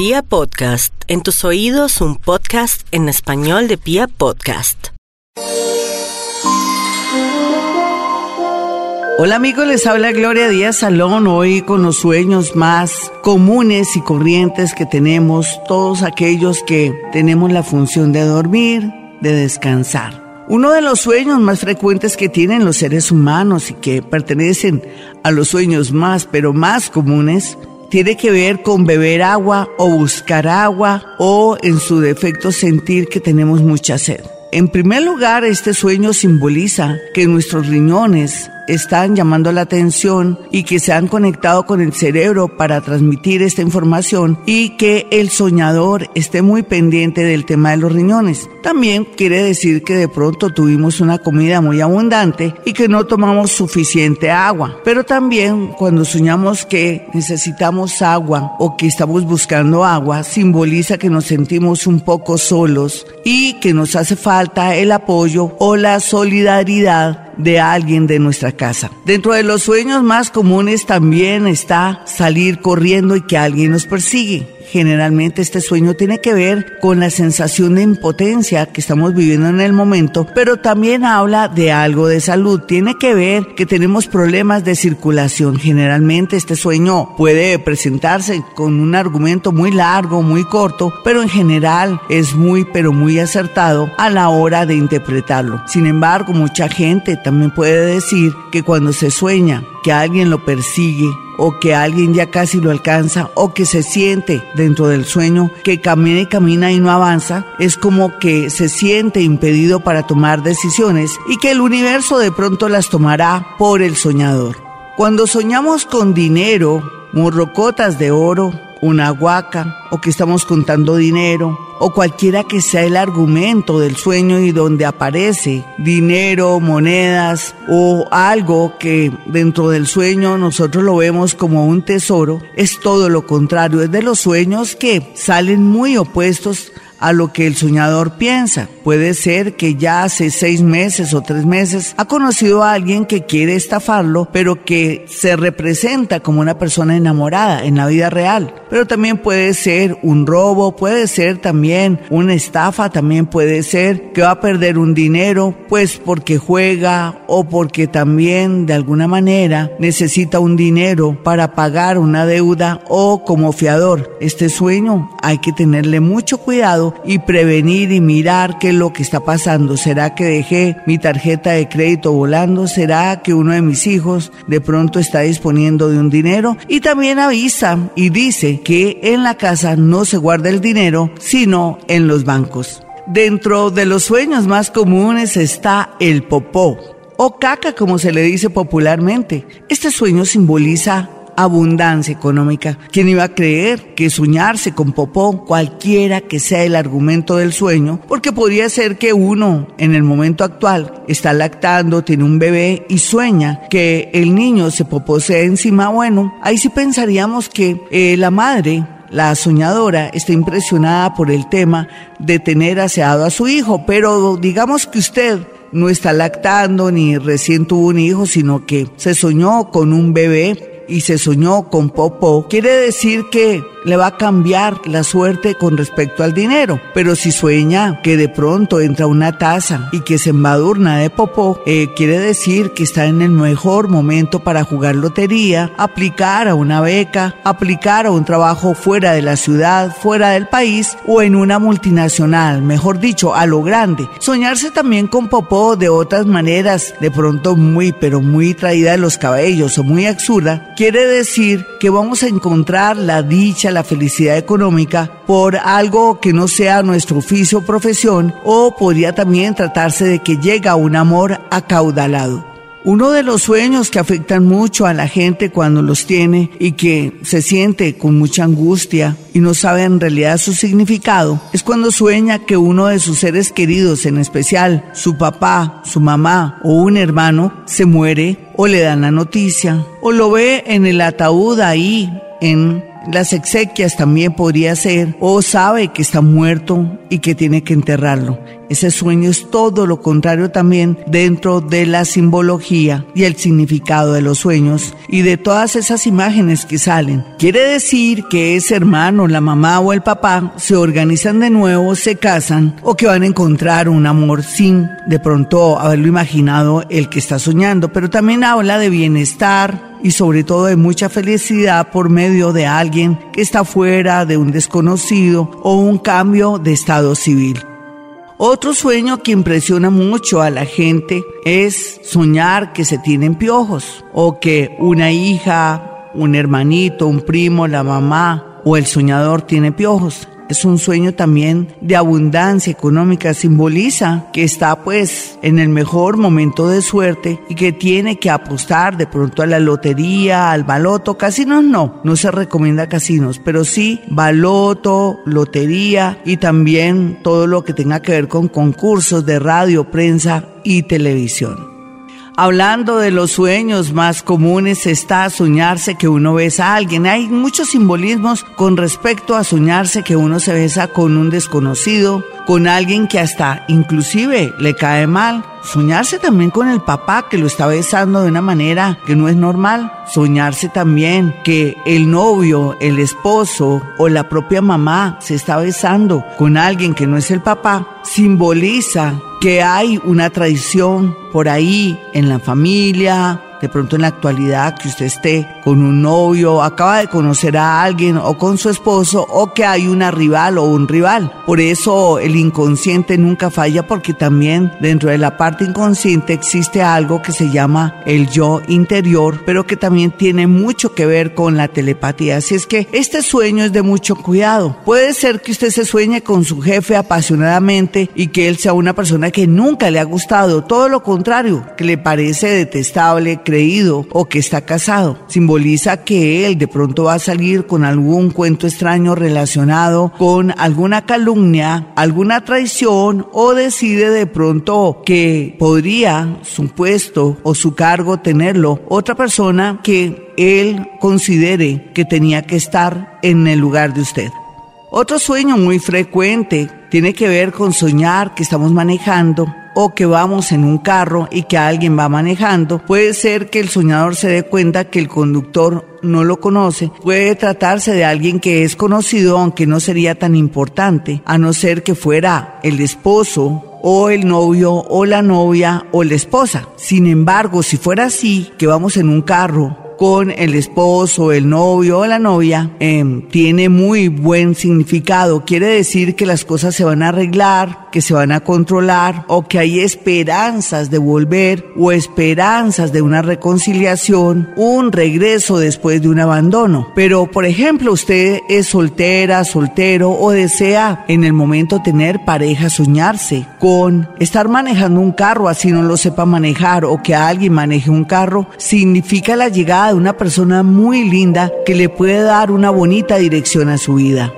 Pia Podcast, en tus oídos un podcast en español de Pia Podcast. Hola amigos, les habla Gloria Díaz Salón hoy con los sueños más comunes y corrientes que tenemos todos aquellos que tenemos la función de dormir, de descansar. Uno de los sueños más frecuentes que tienen los seres humanos y que pertenecen a los sueños más pero más comunes tiene que ver con beber agua o buscar agua o en su defecto sentir que tenemos mucha sed. En primer lugar, este sueño simboliza que nuestros riñones están llamando la atención y que se han conectado con el cerebro para transmitir esta información y que el soñador esté muy pendiente del tema de los riñones. También quiere decir que de pronto tuvimos una comida muy abundante y que no tomamos suficiente agua. Pero también cuando soñamos que necesitamos agua o que estamos buscando agua, simboliza que nos sentimos un poco solos y que nos hace falta el apoyo o la solidaridad de alguien de nuestra casa. Dentro de los sueños más comunes también está salir corriendo y que alguien nos persigue. Generalmente este sueño tiene que ver con la sensación de impotencia que estamos viviendo en el momento, pero también habla de algo de salud. Tiene que ver que tenemos problemas de circulación. Generalmente este sueño puede presentarse con un argumento muy largo, muy corto, pero en general es muy, pero muy acertado a la hora de interpretarlo. Sin embargo, mucha gente también puede decir que cuando se sueña que alguien lo persigue o que alguien ya casi lo alcanza o que se siente dentro del sueño que camina y camina y no avanza, es como que se siente impedido para tomar decisiones y que el universo de pronto las tomará por el soñador. Cuando soñamos con dinero, morrocotas de oro, una huaca o que estamos contando dinero o cualquiera que sea el argumento del sueño y donde aparece dinero, monedas o algo que dentro del sueño nosotros lo vemos como un tesoro, es todo lo contrario, es de los sueños que salen muy opuestos a lo que el soñador piensa. Puede ser que ya hace seis meses o tres meses ha conocido a alguien que quiere estafarlo, pero que se representa como una persona enamorada en la vida real. Pero también puede ser un robo, puede ser también una estafa, también puede ser que va a perder un dinero, pues porque juega o porque también de alguna manera necesita un dinero para pagar una deuda o como fiador. Este sueño hay que tenerle mucho cuidado y prevenir y mirar qué es lo que está pasando. ¿Será que dejé mi tarjeta de crédito volando? ¿Será que uno de mis hijos de pronto está disponiendo de un dinero? Y también avisa y dice que en la casa no se guarda el dinero, sino en los bancos. Dentro de los sueños más comunes está el popó o caca como se le dice popularmente. Este sueño simboliza abundancia económica. ¿Quién iba a creer que soñarse con popó, cualquiera que sea el argumento del sueño, porque podría ser que uno en el momento actual está lactando, tiene un bebé y sueña que el niño se poposea encima, bueno, ahí sí pensaríamos que eh, la madre la soñadora está impresionada por el tema de tener aseado a su hijo, pero digamos que usted no está lactando ni recién tuvo un hijo, sino que se soñó con un bebé y se soñó con Popo, quiere decir que le va a cambiar la suerte con respecto al dinero. Pero si sueña que de pronto entra una taza y que se embadurna de popó, eh, quiere decir que está en el mejor momento para jugar lotería, aplicar a una beca, aplicar a un trabajo fuera de la ciudad, fuera del país o en una multinacional, mejor dicho, a lo grande. Soñarse también con popó de otras maneras, de pronto muy, pero muy traída de los cabellos o muy absurda, quiere decir que vamos a encontrar la dicha la felicidad económica por algo que no sea nuestro oficio o profesión o podría también tratarse de que llega un amor acaudalado. Uno de los sueños que afectan mucho a la gente cuando los tiene y que se siente con mucha angustia y no sabe en realidad su significado es cuando sueña que uno de sus seres queridos, en especial su papá, su mamá o un hermano, se muere o le dan la noticia o lo ve en el ataúd ahí en las exequias también podría ser, o sabe que está muerto y que tiene que enterrarlo. Ese sueño es todo lo contrario también dentro de la simbología y el significado de los sueños y de todas esas imágenes que salen. Quiere decir que ese hermano, la mamá o el papá se organizan de nuevo, se casan o que van a encontrar un amor sin de pronto haberlo imaginado el que está soñando, pero también habla de bienestar, y sobre todo de mucha felicidad por medio de alguien que está fuera de un desconocido o un cambio de estado civil. Otro sueño que impresiona mucho a la gente es soñar que se tienen piojos o que una hija, un hermanito, un primo, la mamá o el soñador tiene piojos es un sueño también de abundancia económica, simboliza que está pues en el mejor momento de suerte y que tiene que apostar de pronto a la lotería, al baloto, casinos no, no se recomienda casinos, pero sí baloto, lotería y también todo lo que tenga que ver con concursos de radio, prensa y televisión. Hablando de los sueños más comunes está soñarse que uno besa a alguien. Hay muchos simbolismos con respecto a soñarse que uno se besa con un desconocido, con alguien que hasta inclusive le cae mal. Soñarse también con el papá que lo está besando de una manera que no es normal. Soñarse también que el novio, el esposo o la propia mamá se está besando con alguien que no es el papá simboliza que hay una tradición por ahí en la familia, de pronto en la actualidad que usted esté con un novio, acaba de conocer a alguien o con su esposo o que hay una rival o un rival. Por eso el inconsciente nunca falla porque también dentro de la parte inconsciente existe algo que se llama el yo interior, pero que también tiene mucho que ver con la telepatía. Así es que este sueño es de mucho cuidado. Puede ser que usted se sueñe con su jefe apasionadamente y que él sea una persona que nunca le ha gustado, todo lo contrario, que le parece detestable, creído o que está casado. Simboliza que él de pronto va a salir con algún cuento extraño relacionado con alguna calumnia, alguna traición o decide de pronto que podría su puesto o su cargo tenerlo otra persona que él considere que tenía que estar en el lugar de usted. Otro sueño muy frecuente tiene que ver con soñar que estamos manejando o que vamos en un carro y que alguien va manejando, puede ser que el soñador se dé cuenta que el conductor no lo conoce, puede tratarse de alguien que es conocido aunque no sería tan importante, a no ser que fuera el esposo o el novio o la novia o la esposa. Sin embargo, si fuera así, que vamos en un carro con el esposo, el novio o la novia em, tiene muy buen significado. Quiere decir que las cosas se van a arreglar, que se van a controlar o que hay esperanzas de volver o esperanzas de una reconciliación, un regreso después de un abandono. Pero, por ejemplo, usted es soltera, soltero o desea en el momento tener pareja, soñarse con estar manejando un carro así no lo sepa manejar o que alguien maneje un carro, significa la llegada de una persona muy linda que le puede dar una bonita dirección a su vida.